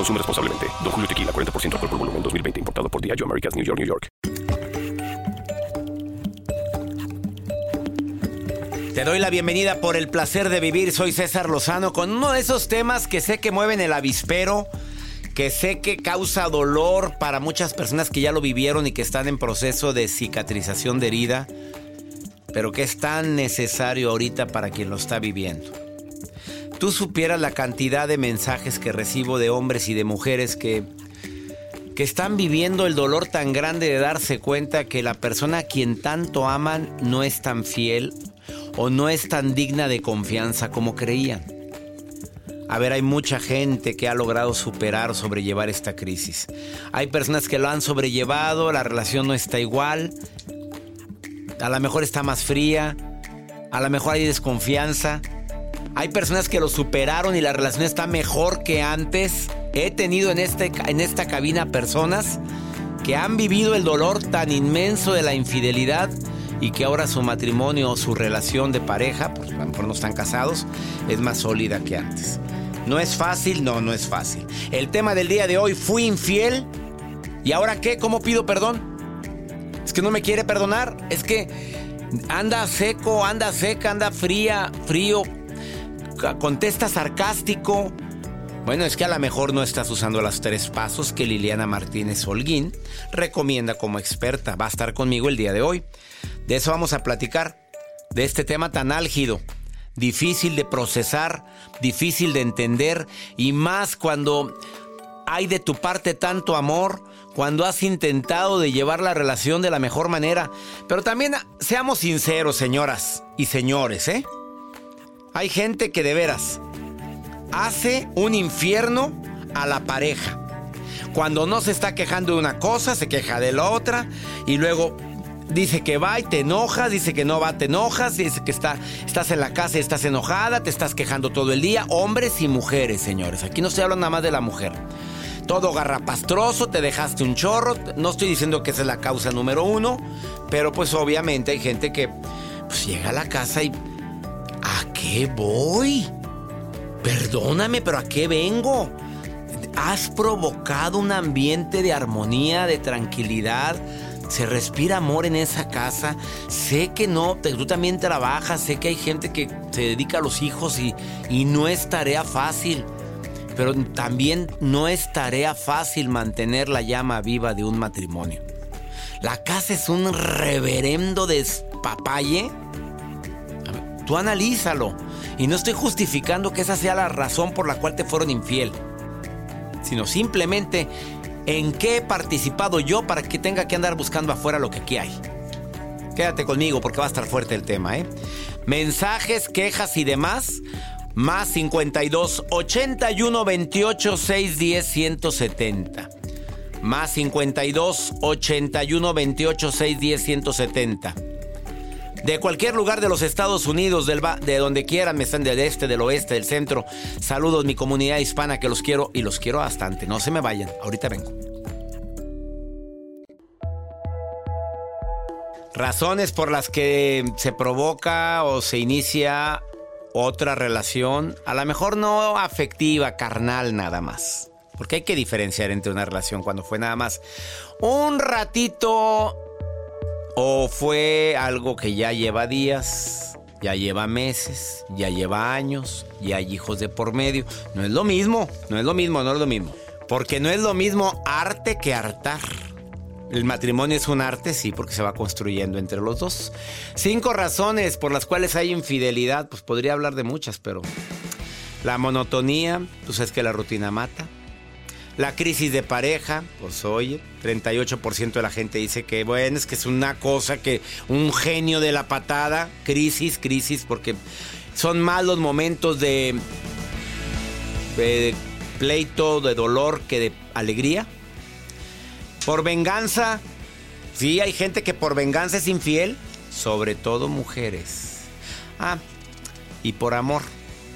Consume responsablemente. Don Julio Tequila, 40% alcohol por volumen, 2020. Importado por Diageo Americas, New York, New York. Te doy la bienvenida por el placer de vivir. Soy César Lozano con uno de esos temas que sé que mueven el avispero, que sé que causa dolor para muchas personas que ya lo vivieron y que están en proceso de cicatrización de herida, pero que es tan necesario ahorita para quien lo está viviendo tú supieras la cantidad de mensajes que recibo de hombres y de mujeres que, que están viviendo el dolor tan grande de darse cuenta que la persona a quien tanto aman no es tan fiel o no es tan digna de confianza como creían. A ver, hay mucha gente que ha logrado superar o sobrellevar esta crisis. Hay personas que lo han sobrellevado, la relación no está igual, a lo mejor está más fría, a lo mejor hay desconfianza. Hay personas que lo superaron y la relación está mejor que antes. He tenido en, este, en esta cabina personas que han vivido el dolor tan inmenso de la infidelidad y que ahora su matrimonio o su relación de pareja, pues a lo mejor no están casados, es más sólida que antes. No es fácil, no, no es fácil. El tema del día de hoy, fui infiel. ¿Y ahora qué? ¿Cómo pido perdón? Es que no me quiere perdonar. Es que anda seco, anda seca, anda fría, frío contesta sarcástico. Bueno, es que a lo mejor no estás usando los tres pasos que Liliana Martínez Holguín recomienda como experta. Va a estar conmigo el día de hoy. De eso vamos a platicar, de este tema tan álgido, difícil de procesar, difícil de entender y más cuando hay de tu parte tanto amor, cuando has intentado de llevar la relación de la mejor manera. Pero también seamos sinceros, señoras y señores, ¿eh? Hay gente que de veras hace un infierno a la pareja. Cuando no se está quejando de una cosa, se queja de la otra y luego dice que va y te enojas, dice que no va, te enojas, dice que está, estás en la casa y estás enojada, te estás quejando todo el día. Hombres y mujeres, señores. Aquí no se habla nada más de la mujer. Todo garrapastroso, te dejaste un chorro. No estoy diciendo que esa es la causa número uno, pero pues obviamente hay gente que pues, llega a la casa y ¿A qué voy? Perdóname, pero ¿a qué vengo? Has provocado un ambiente de armonía, de tranquilidad. Se respira amor en esa casa. Sé que no, tú también trabajas. Sé que hay gente que se dedica a los hijos y, y no es tarea fácil. Pero también no es tarea fácil mantener la llama viva de un matrimonio. La casa es un reverendo despapalle Tú analízalo. Y no estoy justificando que esa sea la razón por la cual te fueron infiel. Sino simplemente en qué he participado yo para que tenga que andar buscando afuera lo que aquí hay. Quédate conmigo porque va a estar fuerte el tema, ¿eh? Mensajes, quejas y demás. Más 52 81 28 610 170. Más 52 81 28 610 170 de cualquier lugar de los Estados Unidos, de donde quieran, me están del este, del oeste, del centro. Saludos mi comunidad hispana que los quiero y los quiero bastante. No se me vayan, ahorita vengo. Razones por las que se provoca o se inicia otra relación, a lo mejor no afectiva, carnal nada más. Porque hay que diferenciar entre una relación cuando fue nada más un ratito ¿O fue algo que ya lleva días, ya lleva meses, ya lleva años, ya hay hijos de por medio? No es lo mismo, no es lo mismo, no es lo mismo. Porque no es lo mismo arte que hartar. El matrimonio es un arte, sí, porque se va construyendo entre los dos. Cinco razones por las cuales hay infidelidad, pues podría hablar de muchas, pero la monotonía, tú sabes que la rutina mata. La crisis de pareja, pues oye, 38% de la gente dice que, bueno, es que es una cosa que un genio de la patada, crisis, crisis, porque son más los momentos de, de pleito, de dolor que de alegría. Por venganza, sí, hay gente que por venganza es infiel, sobre todo mujeres. Ah, y por amor.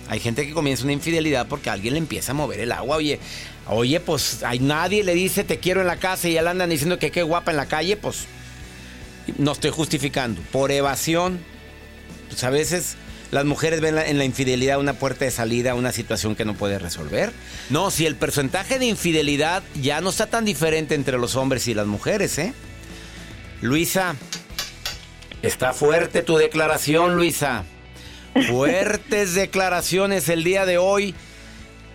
Hay gente que comienza una infidelidad porque alguien le empieza a mover el agua. Oye, oye, pues nadie le dice te quiero en la casa y ya le andan diciendo que qué guapa en la calle, pues no estoy justificando. Por evasión, pues a veces las mujeres ven en la infidelidad una puerta de salida, una situación que no puede resolver. No, si el porcentaje de infidelidad ya no está tan diferente entre los hombres y las mujeres, ¿eh? Luisa, está fuerte tu declaración, Luisa. Fuertes declaraciones el día de hoy.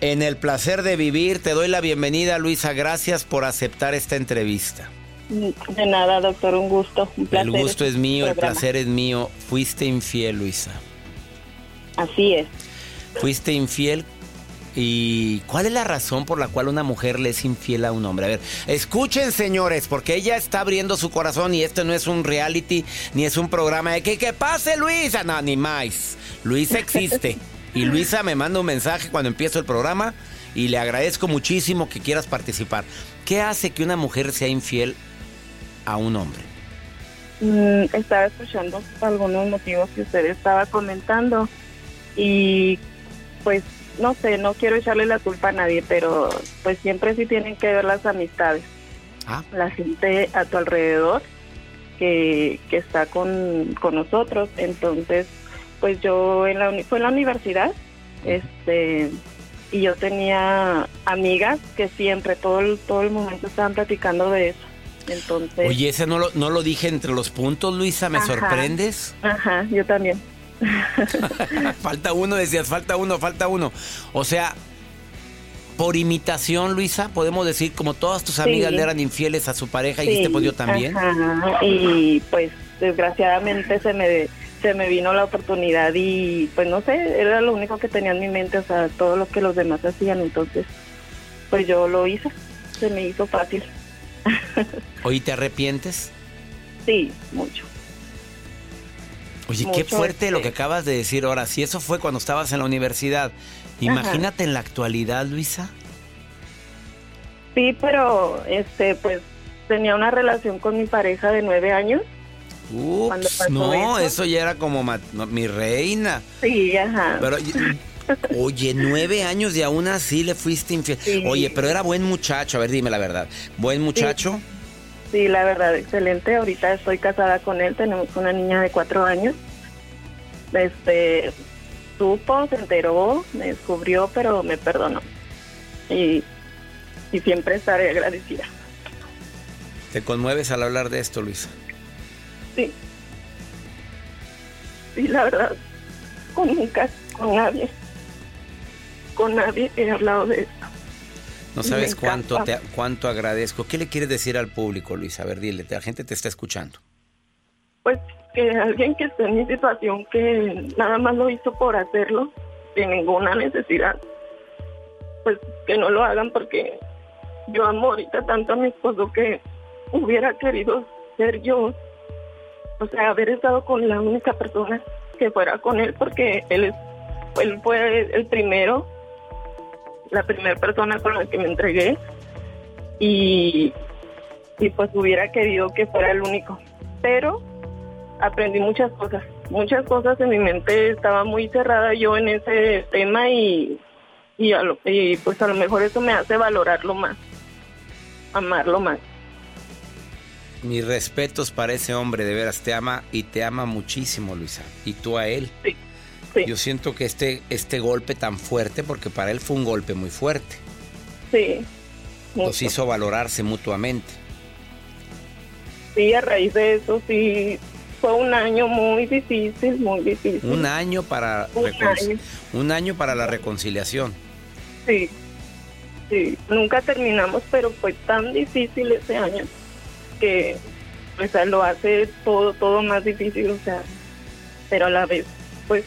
En el placer de vivir, te doy la bienvenida, Luisa. Gracias por aceptar esta entrevista. De nada, doctor, un gusto. Un placer. El gusto es mío, el placer es mío. Fuiste infiel, Luisa. Así es. Fuiste infiel. ¿Y cuál es la razón por la cual una mujer le es infiel a un hombre? A ver, escuchen señores, porque ella está abriendo su corazón y esto no es un reality ni es un programa de que, que pase Luisa, no, ni más. Luisa existe. y Luisa me manda un mensaje cuando empiezo el programa y le agradezco muchísimo que quieras participar. ¿Qué hace que una mujer sea infiel a un hombre? Mm, estaba escuchando algunos motivos que usted estaba comentando y pues no sé, no quiero echarle la culpa a nadie, pero pues siempre sí tienen que ver las amistades. Ah. La gente a tu alrededor que, que está con, con nosotros. Entonces, pues yo en la, fue en la universidad, este y yo tenía amigas que siempre, todo el, todo el momento estaban platicando de eso. Entonces... Oye, ese no lo, no lo dije entre los puntos, Luisa, ¿me sorprendes? Ajá, yo también. falta uno, decías, falta uno, falta uno. O sea, por imitación, Luisa, podemos decir, como todas tus amigas le eran infieles a su pareja, y dijiste, pues yo también. Y pues desgraciadamente se me, se me vino la oportunidad y pues no sé, era lo único que tenía en mi mente, o sea, todo lo que los demás hacían, entonces pues yo lo hice, se me hizo fácil. ¿Hoy te arrepientes? Sí, mucho. Oye, qué fuerte lo que acabas de decir ahora. Si eso fue cuando estabas en la universidad, imagínate en la actualidad, Luisa. Sí, pero este, pues tenía una relación con mi pareja de nueve años. Ups, no, eso. ya era como mi reina. Sí, ajá. Pero, oye, nueve años y aún así le fuiste infiel. Oye, pero era buen muchacho, a ver, dime la verdad. ¿Buen muchacho? Sí, la verdad, excelente. Ahorita estoy casada con él, tenemos una niña de cuatro años. Este, supo, se enteró, me descubrió, pero me perdonó. Y, y siempre estaré agradecida. ¿Te conmueves al hablar de esto, Luisa? Sí. Sí, la verdad, con nunca, con nadie. Con nadie he hablado de esto. No sabes cuánto te, cuánto agradezco. ¿Qué le quieres decir al público, Luis? A ver, dile, la gente te está escuchando. Pues que alguien que esté en mi situación, que nada más lo hizo por hacerlo, sin ninguna necesidad, pues que no lo hagan porque yo amo ahorita tanto a mi esposo que hubiera querido ser yo, o sea, haber estado con la única persona que fuera con él porque él, él fue el primero la primera persona con la que me entregué y, y pues hubiera querido que fuera el único. Pero aprendí muchas cosas, muchas cosas en mi mente estaba muy cerrada yo en ese tema y, y, a lo, y pues a lo mejor eso me hace valorarlo más, amarlo más. Mis respetos para ese hombre, de veras te ama y te ama muchísimo, Luisa. ¿Y tú a él? Sí. Yo siento que este, este golpe tan fuerte, porque para él fue un golpe muy fuerte. Sí. Los hizo valorarse mutuamente. Sí, a raíz de eso sí fue un año muy difícil, muy difícil. Un año para un año. para la reconciliación. Sí. Sí, nunca terminamos, pero fue tan difícil ese año. Que pues lo hace todo, todo más difícil, o sea, pero a la vez, pues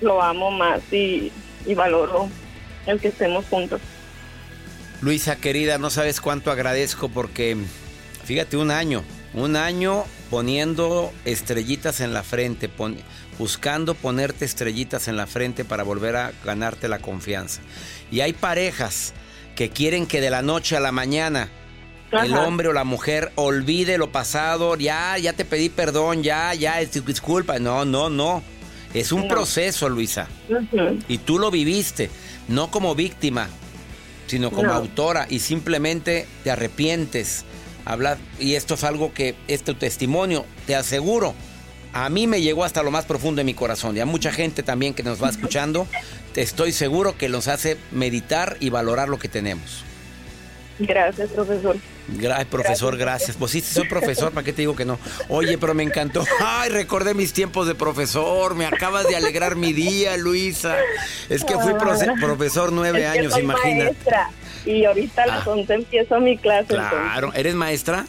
lo amo más y, valoro el que estemos juntos. Luisa querida, no sabes cuánto agradezco porque, fíjate, un año, un año poniendo estrellitas en la frente, buscando ponerte estrellitas en la frente para volver a ganarte la confianza. Y hay parejas que quieren que de la noche a la mañana el hombre o la mujer olvide lo pasado, ya, ya te pedí perdón, ya, ya, disculpa. No, no, no. Es un proceso, Luisa. Y tú lo viviste, no como víctima, sino como autora y simplemente te arrepientes. Hablar, y esto es algo que es tu testimonio, te aseguro. A mí me llegó hasta lo más profundo de mi corazón y a mucha gente también que nos va escuchando, te estoy seguro que nos hace meditar y valorar lo que tenemos. Gracias, profesor. Gracias, profesor, gracias. Pues sí, soy profesor, ¿para qué te digo que no? Oye, pero me encantó. Ay, recordé mis tiempos de profesor. Me acabas de alegrar mi día, Luisa. Es que fui profesor nueve años, imagínate. Y ahorita a las ah. once empiezo mi clase. Claro, ¿eres maestra?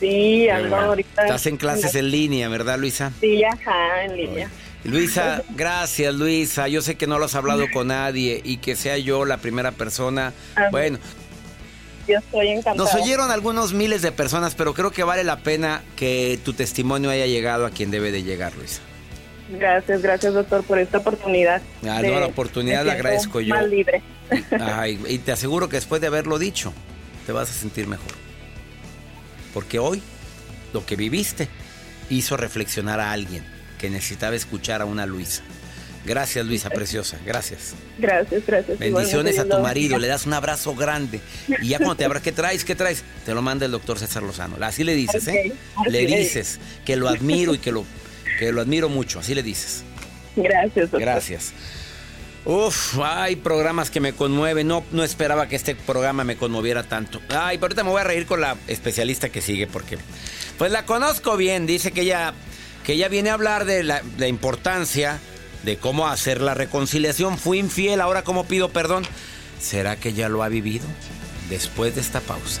Sí, ando ahorita. Estás en clases en línea, ¿verdad, Luisa? Sí, ajá, en línea. Luisa, gracias Luisa. Yo sé que no lo has hablado con nadie y que sea yo la primera persona. Bueno, yo estoy encantada. Nos oyeron algunos miles de personas, pero creo que vale la pena que tu testimonio haya llegado a quien debe de llegar, Luisa. Gracias, gracias doctor por esta oportunidad. Ah, no, la oportunidad la agradezco yo. Más libre. y te aseguro que después de haberlo dicho, te vas a sentir mejor. Porque hoy lo que viviste hizo reflexionar a alguien que necesitaba escuchar a una Luisa. Gracias, Luisa, preciosa. Gracias. Gracias, gracias. Bendiciones a tu marido. Le das un abrazo grande. Y ya cuando te abra, ¿qué traes? ¿Qué traes? Te lo manda el doctor César Lozano. Así le dices, ¿eh? Le dices que lo admiro y que lo, que lo admiro mucho. Así le dices. Gracias, doctor. Gracias. Uf, hay programas que me conmueven. No, no esperaba que este programa me conmoviera tanto. Ay, pero ahorita me voy a reír con la especialista que sigue porque, pues la conozco bien. Dice que ella, que ella viene a hablar de la, la importancia de cómo hacer la reconciliación. Fui infiel, ahora cómo pido perdón. ¿Será que ya lo ha vivido? Después de esta pausa.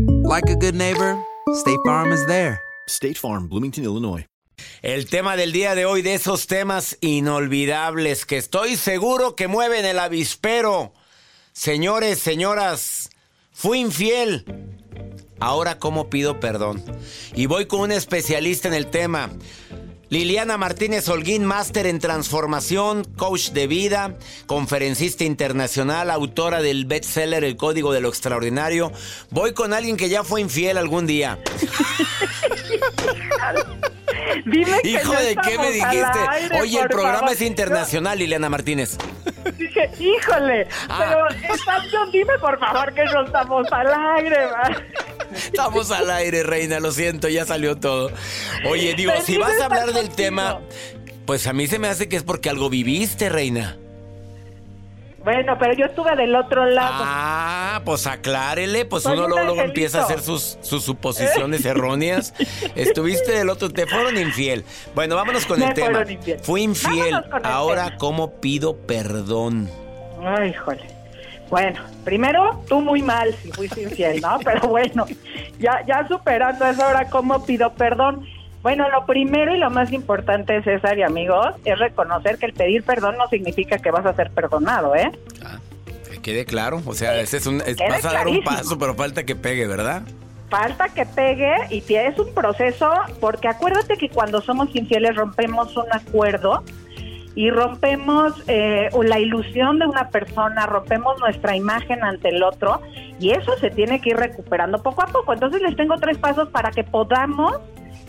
like a good neighbor, State Farm is there. State Farm, Bloomington, Illinois. El tema del día de hoy, de esos temas inolvidables que estoy seguro que mueven el avispero. Señores, señoras, fui infiel. Ahora, ¿cómo pido perdón? Y voy con un especialista en el tema. Liliana Martínez Holguín, máster en transformación, coach de vida, conferencista internacional, autora del bestseller El Código de lo Extraordinario. Voy con alguien que ya fue infiel algún día. Hijo de qué me dijiste. Oye, el programa es internacional, Liliana Martínez. Dije, híjole, ah. pero dime por favor que no estamos al aire, Estamos al aire, reina, lo siento, ya salió todo. Oye, digo, si vas a hablar del tema, pues a mí se me hace que es porque algo viviste, reina. Bueno, pero yo estuve del otro lado. Ah, pues aclárele, pues uno luego, empieza a hacer sus, sus suposiciones erróneas. Estuviste del otro, te fueron infiel. Bueno, vámonos con el tema. Fui infiel. Ahora, ¿cómo pido perdón? Ay, híjole. Bueno, primero, tú muy mal si fuiste infiel, ¿no? Pero bueno, ya, ya superando eso, ahora, ¿cómo pido perdón? Bueno, lo primero y lo más importante, César y amigos, es reconocer que el pedir perdón no significa que vas a ser perdonado, ¿eh? Ah, que quede claro, o sea, ese es un, vas a dar un paso, pero falta que pegue, ¿verdad? falta que pegue y es un proceso, porque acuérdate que cuando somos infieles rompemos un acuerdo y rompemos eh, la ilusión de una persona, rompemos nuestra imagen ante el otro y eso se tiene que ir recuperando poco a poco. Entonces les tengo tres pasos para que podamos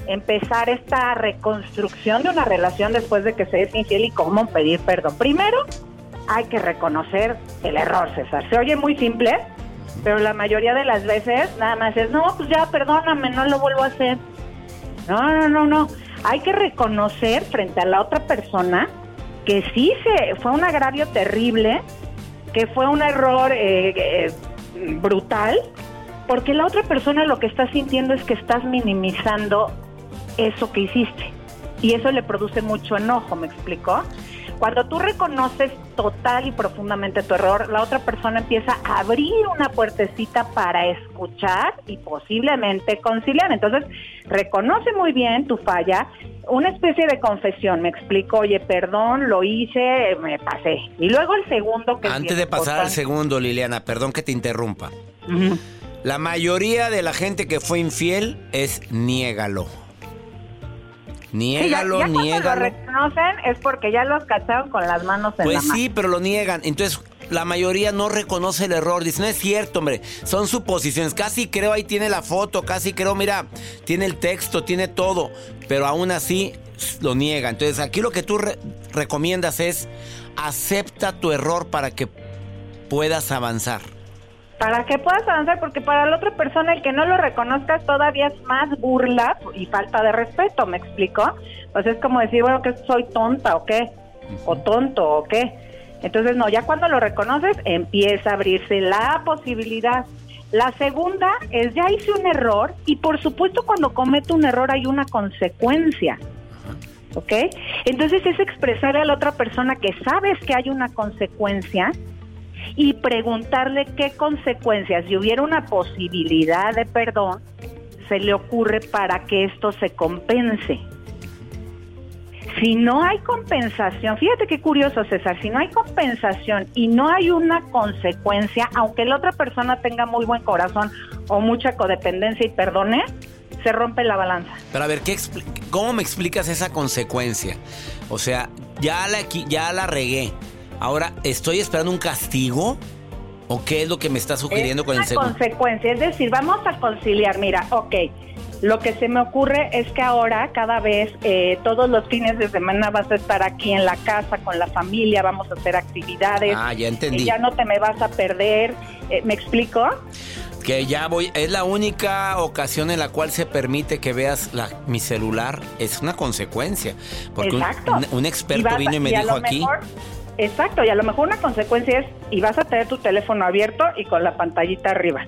empezar esta reconstrucción de una relación después de que se es infiel y cómo pedir perdón. Primero, hay que reconocer el error, César. Se oye muy simple, pero la mayoría de las veces nada más es, no, pues ya, perdóname, no lo vuelvo a hacer. No, no, no, no. Hay que reconocer frente a la otra persona que sí se fue un agravio terrible, que fue un error eh, eh, brutal, porque la otra persona lo que está sintiendo es que estás minimizando eso que hiciste. Y eso le produce mucho enojo, ¿me explicó? Cuando tú reconoces total y profundamente tu error, la otra persona empieza a abrir una puertecita para escuchar y posiblemente conciliar. Entonces, reconoce muy bien tu falla, una especie de confesión, me explico, oye, perdón, lo hice, me pasé. Y luego el segundo que... es Antes de pasar al segundo, Liliana, perdón que te interrumpa. La mayoría de la gente que fue infiel es niégalo. Sí, ya, Niégalo, cuando lo niégalo. reconocen es porque ya los cacharon con las manos en Pues la mano. sí, pero lo niegan. Entonces, la mayoría no reconoce el error. Dice, no es cierto, hombre. Son suposiciones. Casi creo, ahí tiene la foto. Casi creo, mira, tiene el texto, tiene todo. Pero aún así lo niega. Entonces, aquí lo que tú re- recomiendas es acepta tu error para que puedas avanzar. Para que puedas avanzar, porque para la otra persona el que no lo reconozcas todavía es más burla y falta de respeto, ¿me explico? Pues es como decir, bueno, que soy tonta o qué, o tonto o qué. Entonces, no, ya cuando lo reconoces, empieza a abrirse la posibilidad. La segunda es, ya hice un error y por supuesto cuando cometo un error hay una consecuencia. ¿Ok? Entonces es expresar a la otra persona que sabes que hay una consecuencia y preguntarle qué consecuencias, si hubiera una posibilidad de perdón, se le ocurre para que esto se compense. Si no hay compensación, fíjate qué curioso César, si no hay compensación y no hay una consecuencia, aunque la otra persona tenga muy buen corazón o mucha codependencia y perdone, se rompe la balanza. Pero a ver, ¿qué ¿cómo me explicas esa consecuencia? O sea, ya la, ya la regué. Ahora, ¿estoy esperando un castigo? ¿O qué es lo que me está sugiriendo es con el segundo? consecuencia, es decir, vamos a conciliar. Mira, ok, lo que se me ocurre es que ahora cada vez, eh, todos los fines de semana vas a estar aquí en la casa con la familia, vamos a hacer actividades. Ah, ya entendí. y ya no te me vas a perder. Eh, ¿Me explico? Que ya voy, es la única ocasión en la cual se permite que veas la- mi celular. Es una consecuencia. Porque un- Exacto. un, un experto Y vas vino y me dijo lo aquí. mejor- exacto, y a lo mejor una consecuencia es, y vas a tener tu teléfono abierto y con la pantallita arriba.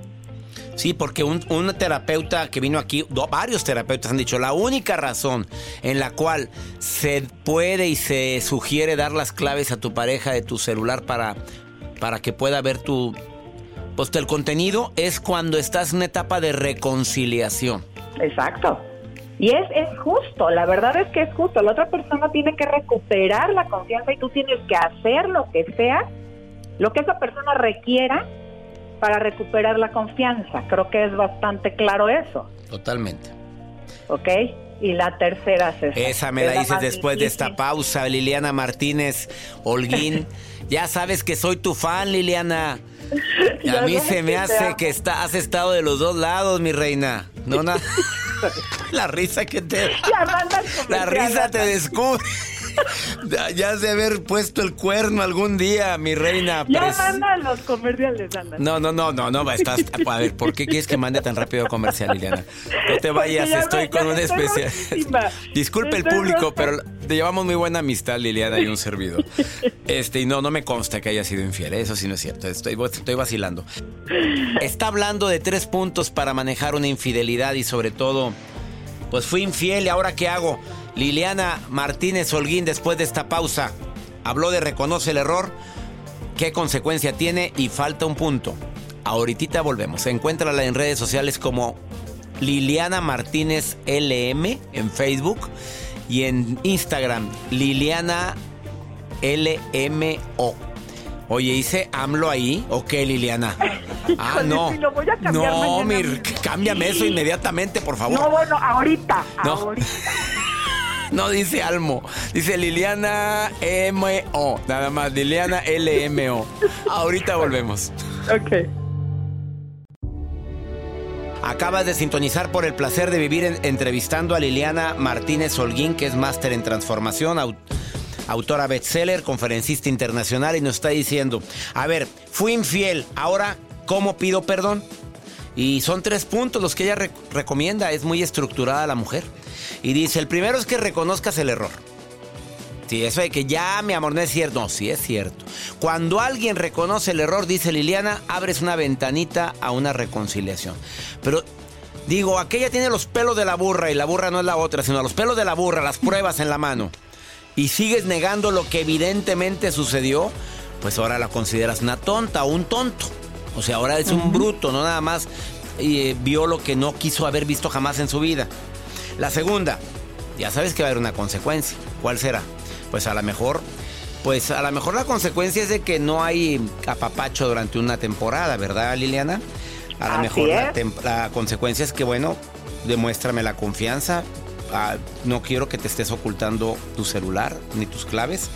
Sí, porque un, un terapeuta que vino aquí, do- varios terapeutas han dicho, la única razón en la cual se puede y se sugiere dar las claves a tu pareja de tu celular para, para que pueda ver tu, pues, el contenido es cuando estás en una etapa de reconciliación. Exacto. Y es, es justo, la verdad es que es justo. La otra persona tiene que recuperar la confianza y tú tienes que hacer lo que sea, lo que esa persona requiera para recuperar la confianza. Creo que es bastante claro eso, Totalmente. ¿ok? Y la tercera, César, Esa me es la dices después de esta pausa, Liliana Martínez Holguín. ya sabes que soy tu fan, Liliana. Y a mí se me hace que está, has estado de los dos lados, mi reina. No, na- la risa que te... La comercial, risa te descubre. Ya- has de haber puesto el cuerno algún día, mi reina. Ya pres- manda los comerciales, anda. No, no, no, no, no, estás... A ver, ¿por qué quieres que mande tan rápido comercial, Liliana? No te vayas, ya estoy ya con un especial. Disculpe el público, pero te llevamos muy buena amistad, Liliana, y un servidor. Este, y no, no me consta que haya sido infiel, eso sí no es cierto, estoy, estoy vacilando. Está hablando de tres puntos para manejar una infidelidad y sobre todo, pues fui infiel y ahora qué hago. Liliana Martínez Holguín, después de esta pausa, habló de reconoce el error, qué consecuencia tiene y falta un punto. Ahorita volvemos. Encuéntrala en redes sociales como Liliana Martínez LM en Facebook y en Instagram Liliana LMO. Oye, ¿hice AMLO ahí? ¿O qué, Liliana? Ah, no. lo voy a cambiar no, mañana Mir, cámbiame eso inmediatamente, por favor. No, bueno, ahorita, No. ahorita. No dice Almo, dice Liliana M.O. Nada más, Liliana L.M.O. Ahorita volvemos. Ok. Acabas de sintonizar por el placer de vivir en- entrevistando a Liliana Martínez Holguín, que es máster en transformación, au- autora bestseller, conferencista internacional, y nos está diciendo, a ver, fui infiel, ahora, ¿cómo pido perdón? Y son tres puntos los que ella re- recomienda, es muy estructurada la mujer. Y dice, el primero es que reconozcas el error. Sí, eso de que ya, mi amor, no es cierto. No, sí es cierto. Cuando alguien reconoce el error, dice Liliana, abres una ventanita a una reconciliación. Pero digo, aquella tiene los pelos de la burra y la burra no es la otra, sino los pelos de la burra, las pruebas en la mano. Y sigues negando lo que evidentemente sucedió, pues ahora la consideras una tonta o un tonto. O sea, ahora es un bruto, no nada más eh, vio lo que no quiso haber visto jamás en su vida. La segunda, ya sabes que va a haber una consecuencia. ¿Cuál será? Pues a lo mejor, pues a lo mejor la consecuencia es de que no hay apapacho durante una temporada, ¿verdad, Liliana? A lo Así mejor la, consecuencia es que, bueno, demuéstrame la confianza. Ah, no quiero que te estés ocultando tu celular ni tus claves.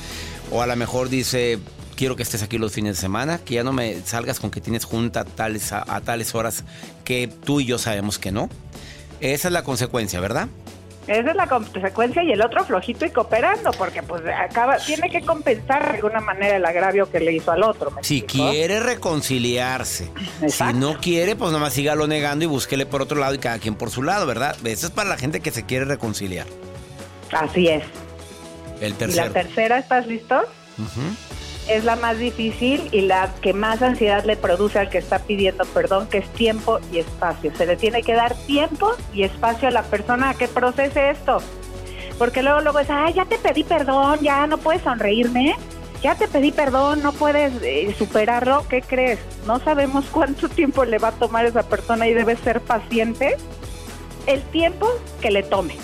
O a lo mejor dice, quiero que estés aquí los fines de semana, que ya no me salgas con que tienes junta a tales, a, a tales horas que tú y yo sabemos que no. Esa es la consecuencia, ¿verdad? Esa es la consecuencia y el otro flojito y cooperando, porque pues acaba, tiene que compensar de alguna manera el agravio que le hizo al otro. ¿me Si quiere reconciliarse. Exacto. Si no quiere, pues nomás sígalo negando y búsquele por otro lado y cada quien por su lado, ¿verdad? Eso es para la gente que se quiere reconciliar. Así es. El Y la tercero. tercera, ¿estás listo? Ujú. Es la más difícil y la que más ansiedad le produce al que está pidiendo perdón, que es tiempo y espacio. Se le tiene que dar tiempo y espacio a la persona a que procese esto. Porque luego, luego es, ay, ya te pedí perdón, ya no puedes sonreírme, ya te pedí perdón, no puedes eh, superarlo. ¿Qué crees? No sabemos cuánto tiempo le va a tomar esa persona y debe ser paciente el tiempo que le tome.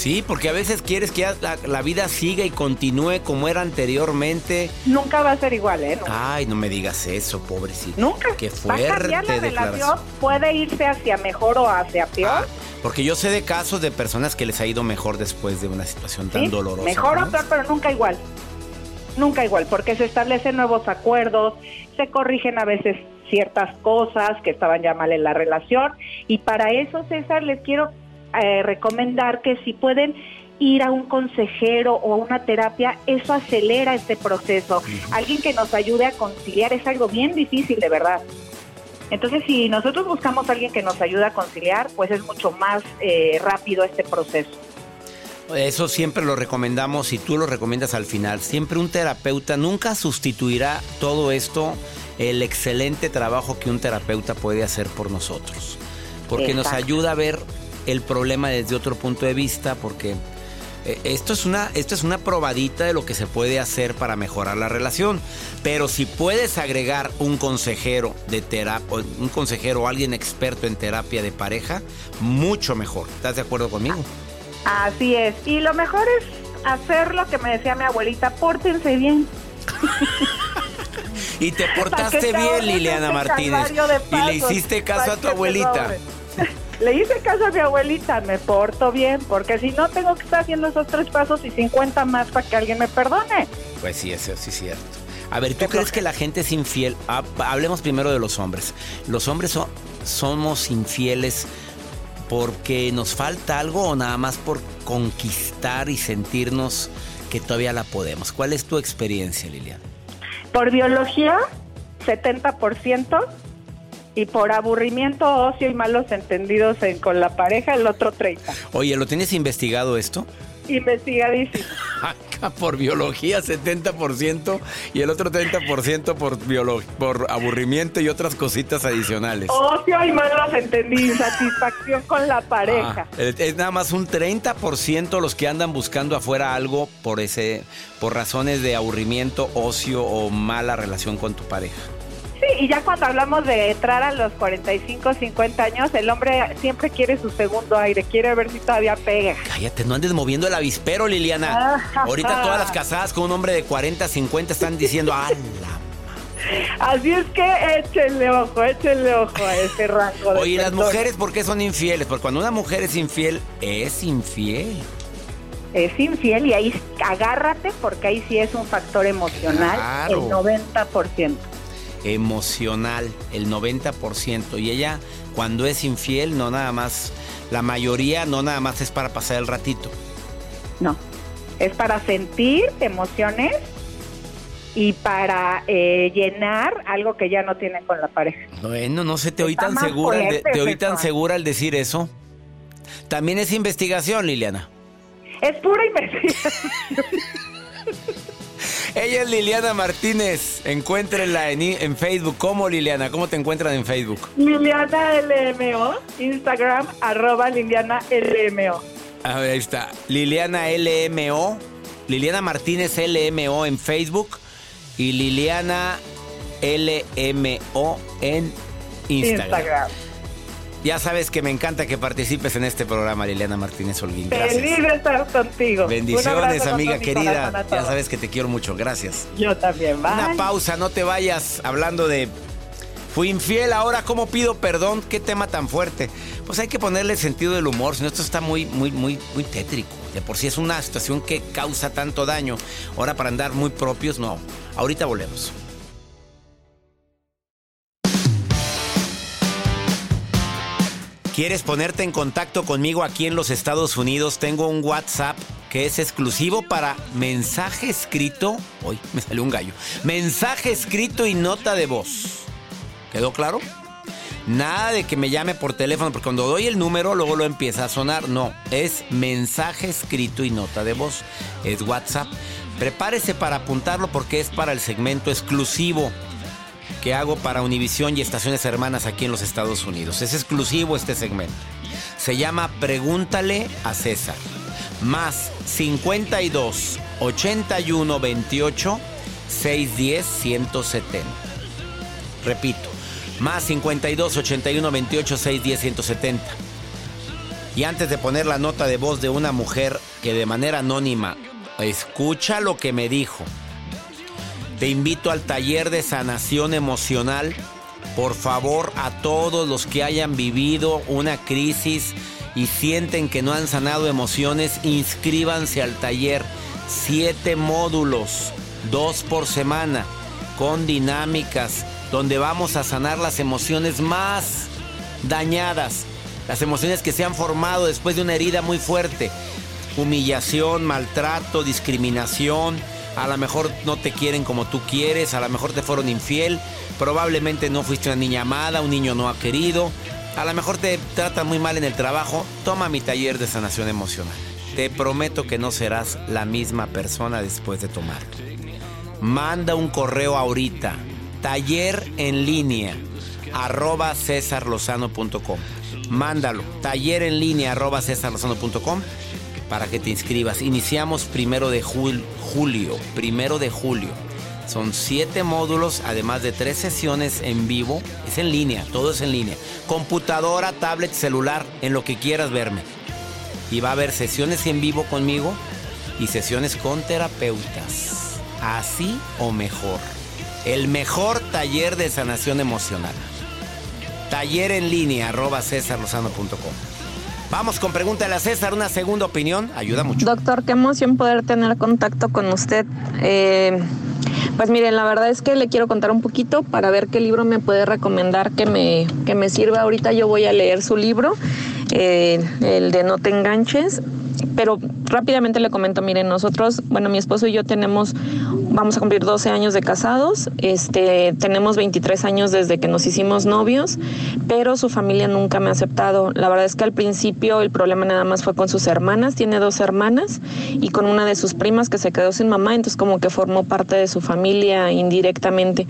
Sí, porque a veces quieres que la, la vida siga y continúe como era anteriormente. Nunca va a ser igual, ¿eh? Nunca. Ay, no me digas eso, pobrecito. Nunca. Qué va a cambiar fuerte la relación, puede irse hacia mejor o hacia peor. Ah, porque yo sé de casos de personas que les ha ido mejor después de una situación tan ¿sí? dolorosa. Mejor ¿no? o peor, pero nunca igual. Nunca igual, porque se establecen nuevos acuerdos, se corrigen a veces ciertas cosas que estaban ya mal en la relación. Y para eso, César, les quiero eh, recomendar que si pueden ir a un consejero o a una terapia, eso acelera este proceso. Alguien que nos ayude a conciliar es algo bien difícil, de verdad. Entonces, si nosotros buscamos a alguien que nos ayude a conciliar, pues es mucho más eh, rápido este proceso. Eso siempre lo recomendamos y tú lo recomiendas al final. Siempre un terapeuta nunca sustituirá todo esto, el excelente trabajo que un terapeuta puede hacer por nosotros. Porque nos ayuda a ver el problema desde otro punto de vista, porque eh, esto es una esto es una probadita de lo que se puede hacer para mejorar la relación. Pero si puedes agregar un consejero de terapia, un consejero o alguien experto en terapia de pareja, mucho mejor. ¿Estás de acuerdo conmigo? Así es. Y lo mejor es hacer lo que me decía mi abuelita, pórtense bien. Y te portaste te bien, Liliana ese Martínez. Y le hiciste caso a tu abuelita. Le hice caso a mi abuelita, me porto bien, porque si no tengo que estar haciendo esos tres pasos y 50 más para que alguien me perdone. Pues sí, eso sí es cierto. A ver, ¿tú crees que la gente es infiel? Ah, hablemos primero de los hombres. ¿Los hombres so- somos infieles porque nos falta algo o nada más por conquistar y sentirnos que todavía la podemos? ¿Cuál es tu experiencia, Liliana? Por biología, 70%, y por aburrimiento, ocio y malos entendidos en- con la pareja, el otro 30%. Oye, ¿lo tienes investigado esto? Investigadísimo. Acá por biología 70% y el otro 30% por, por aburrimiento y otras cositas adicionales. Ocio y malos entendidos, satisfacción con la pareja. Ah, es es nada más un 30% los que andan buscando afuera algo por ese por razones de aburrimiento, ocio o mala relación con tu pareja. Y ya cuando hablamos de entrar a los 45, 50 años, el hombre siempre quiere su segundo aire, quiere ver si todavía pega. Cállate, no andes moviendo el avispero, Liliana. Ah, Ahorita todas las casadas con un hombre de 40, 50 están diciendo, ¡ah, la Así es que échenle ojo, échenle ojo a ese rango de Oye, ¿y las mujeres por qué son infieles? Porque cuando una mujer es infiel, es infiel. Es infiel y ahí agárrate porque ahí sí es un factor emocional Claro. el 90%. Emocional, el 90%. Y ella, cuando es infiel, no nada más, la mayoría no nada más es para pasar el ratito. No, es para sentir emociones y para eh, llenar algo que ya no tiene con la pareja. Bueno, no sé, te oí tan segura, de- te oí tan segura al decir eso. También es investigación, Liliana. Es pura investigación. Ella es Liliana Martínez. Encuéntrenla en, en Facebook. ¿Cómo, Liliana? ¿Cómo te encuentran en Facebook? Liliana LMO, Instagram, arroba Liliana LMO. A ver, ahí está. Liliana LMO. Liliana Martínez LMO en Facebook. Y Liliana LMO en Instagram. Instagram. Ya sabes que me encanta que participes en este programa, Liliana Martínez Holguín. Feliz Gracias. de estar contigo. Bendiciones, amiga querida. Ya sabes que te quiero mucho. Gracias. Yo también, bye. Una pausa, no te vayas hablando de fui infiel, ahora cómo pido perdón, qué tema tan fuerte. Pues hay que ponerle sentido del humor, si no esto está muy muy muy muy tétrico. De por sí es una situación que causa tanto daño. Ahora para andar muy propios, no. Ahorita volvemos. ¿Quieres ponerte en contacto conmigo aquí en los Estados Unidos? Tengo un WhatsApp que es exclusivo para mensaje escrito. Hoy me salió un gallo. Mensaje escrito y nota de voz. ¿Quedó claro? Nada de que me llame por teléfono, porque cuando doy el número luego lo empieza a sonar. No, es mensaje escrito y nota de voz. Es WhatsApp. Prepárese para apuntarlo porque es para el segmento exclusivo que hago para Univisión y estaciones hermanas aquí en los Estados Unidos. Es exclusivo este segmento. Se llama Pregúntale a César. Más 52 81 28 610 170. Repito, más 52 81 28 610 170. Y antes de poner la nota de voz de una mujer que de manera anónima escucha lo que me dijo, te invito al taller de sanación emocional. Por favor, a todos los que hayan vivido una crisis y sienten que no han sanado emociones, inscríbanse al taller. Siete módulos, dos por semana, con dinámicas, donde vamos a sanar las emociones más dañadas, las emociones que se han formado después de una herida muy fuerte. Humillación, maltrato, discriminación, a lo mejor no te quieren como tú quieres, a lo mejor te fueron infiel, probablemente no fuiste una niña amada, un niño no ha querido, a lo mejor te tratan muy mal en el trabajo, toma mi taller de sanación emocional. Te prometo que no serás la misma persona después de tomarlo. Manda un correo ahorita, taller en línea, arroba cesarlozano.com. Mándalo, taller en línea, arroba cesarlozano.com para que te inscribas. Iniciamos primero de jul- julio, primero de julio. Son siete módulos, además de tres sesiones en vivo. Es en línea, todo es en línea. Computadora, tablet, celular, en lo que quieras verme. Y va a haber sesiones en vivo conmigo y sesiones con terapeutas. Así o mejor. El mejor taller de sanación emocional. Taller en línea, arroba cesarlozano.com. Vamos con Pregúntale a César, una segunda opinión, ayuda mucho. Doctor, qué emoción poder tener contacto con usted. Eh, pues miren, la verdad es que le quiero contar un poquito para ver qué libro me puede recomendar que me, que me sirva. Ahorita yo voy a leer su libro, eh, el de No te enganches. Pero rápidamente le comento, miren, nosotros, bueno, mi esposo y yo tenemos, vamos a cumplir 12 años de casados, este, tenemos 23 años desde que nos hicimos novios, pero su familia nunca me ha aceptado. La verdad es que al principio el problema nada más fue con sus hermanas, tiene dos hermanas, y con una de sus primas que se quedó sin mamá, entonces como que formó parte de su familia indirectamente.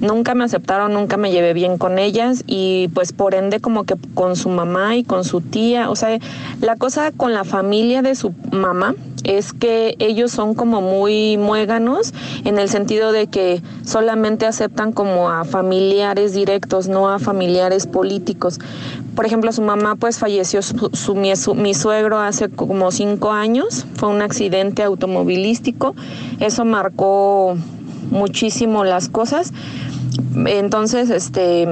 Nunca me aceptaron, nunca me llevé bien con ellas y pues por ende como que con su mamá y con su tía, o sea, la cosa con la familia de su mamá es que ellos son como muy muéganos en el sentido de que solamente aceptan como a familiares directos, no a familiares políticos. Por ejemplo, su mamá pues falleció, su, mi, su- mi suegro hace como cinco años, fue un accidente automovilístico, eso marcó muchísimo las cosas. Entonces, este,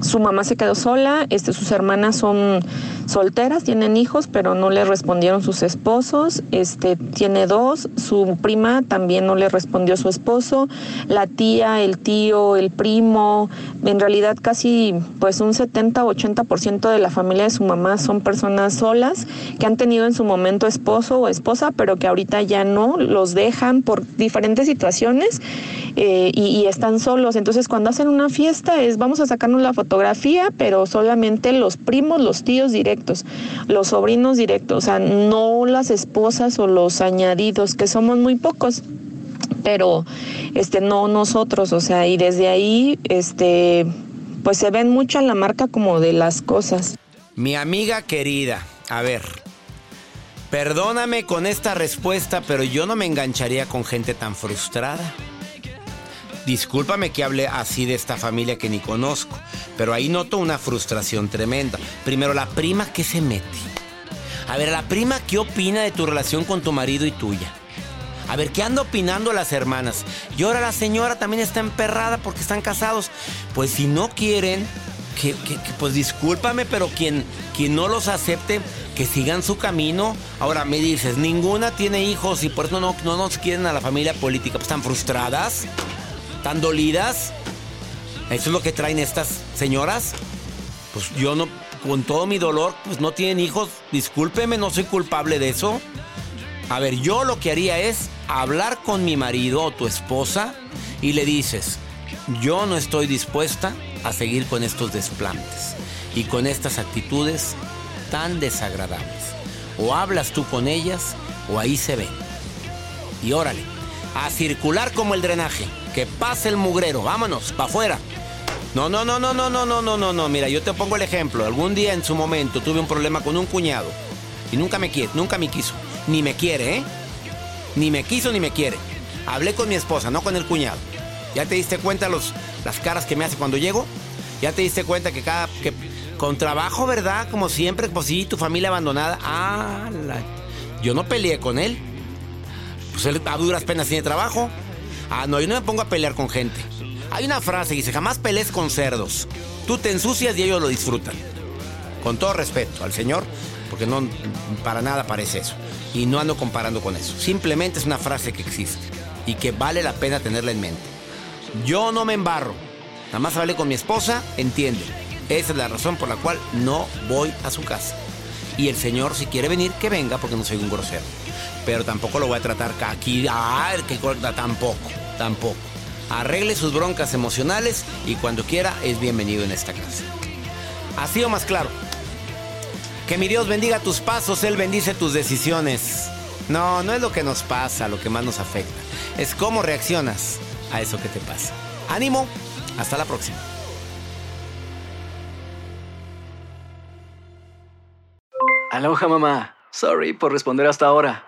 su mamá se quedó sola, este, sus hermanas son solteras, tienen hijos, pero no le respondieron sus esposos. Este tiene dos, su prima también no le respondió su esposo, la tía, el tío, el primo, en realidad casi pues un 70 o 80% de la familia de su mamá son personas solas que han tenido en su momento esposo o esposa, pero que ahorita ya no, los dejan por diferentes situaciones eh, y, y están solos. Entonces cuando hacen una fiesta es vamos a sacarnos la fotografía, pero solamente los primos, los tíos directos los sobrinos directos, o sea, no las esposas o los añadidos, que somos muy pocos pero este no nosotros, o sea, y desde ahí este pues se ven mucho en la marca como de las cosas. Mi amiga querida, a ver. Perdóname con esta respuesta, pero yo no me engancharía con gente tan frustrada. Discúlpame que hable así de esta familia que ni conozco, pero ahí noto una frustración tremenda. Primero, la prima, ¿qué se mete? A ver, la prima, ¿qué opina de tu relación con tu marido y tuya? A ver, ¿qué anda opinando las hermanas? Y ahora la señora también está emperrada porque están casados. Pues si no quieren, que, pues discúlpame, pero quien, quien no los acepte, que sigan su camino. Ahora me dices, ninguna tiene hijos y por eso no, no nos quieren a la familia política. Pues están frustradas tan dolidas. Eso es lo que traen estas señoras. Pues yo no, con todo mi dolor, pues no tienen hijos. Discúlpeme, no soy culpable de eso. A ver, yo lo que haría es hablar con mi marido o tu esposa y le dices, yo no estoy dispuesta a seguir con estos desplantes y con estas actitudes tan desagradables. O hablas tú con ellas o ahí se ven. Y órale, a circular como el drenaje. Que pase el mugrero, vámonos, para afuera. No, no, no, no, no, no, no, no, no, no. Mira, yo te pongo el ejemplo. Algún día en su momento tuve un problema con un cuñado. Y nunca me quiere, nunca me quiso. Ni me quiere, ¿eh? Ni me quiso ni me quiere. Hablé con mi esposa, no con el cuñado. ¿Ya te diste cuenta los, las caras que me hace cuando llego? ¿Ya te diste cuenta que cada... Que, con trabajo, ¿verdad? Como siempre, pues sí, tu familia abandonada. Ah, yo no peleé con él. Pues él a duras penas tiene trabajo. Ah, no, yo no me pongo a pelear con gente. Hay una frase que dice, jamás pelees con cerdos. Tú te ensucias y ellos lo disfrutan. Con todo respeto al Señor, porque no para nada parece eso. Y no ando comparando con eso. Simplemente es una frase que existe y que vale la pena tenerla en mente. Yo no me embarro. Nada más hablé con mi esposa, entiende. Esa es la razón por la cual no voy a su casa. Y el Señor, si quiere venir, que venga, porque no soy un grosero pero tampoco lo voy a tratar aquí. Ah, que corta, tampoco, tampoco. Arregle sus broncas emocionales y cuando quiera es bienvenido en esta casa. Así o más claro. Que mi Dios bendiga tus pasos, Él bendice tus decisiones. No, no es lo que nos pasa, lo que más nos afecta. Es cómo reaccionas a eso que te pasa. Ánimo, hasta la próxima. Aloha mamá, sorry por responder hasta ahora.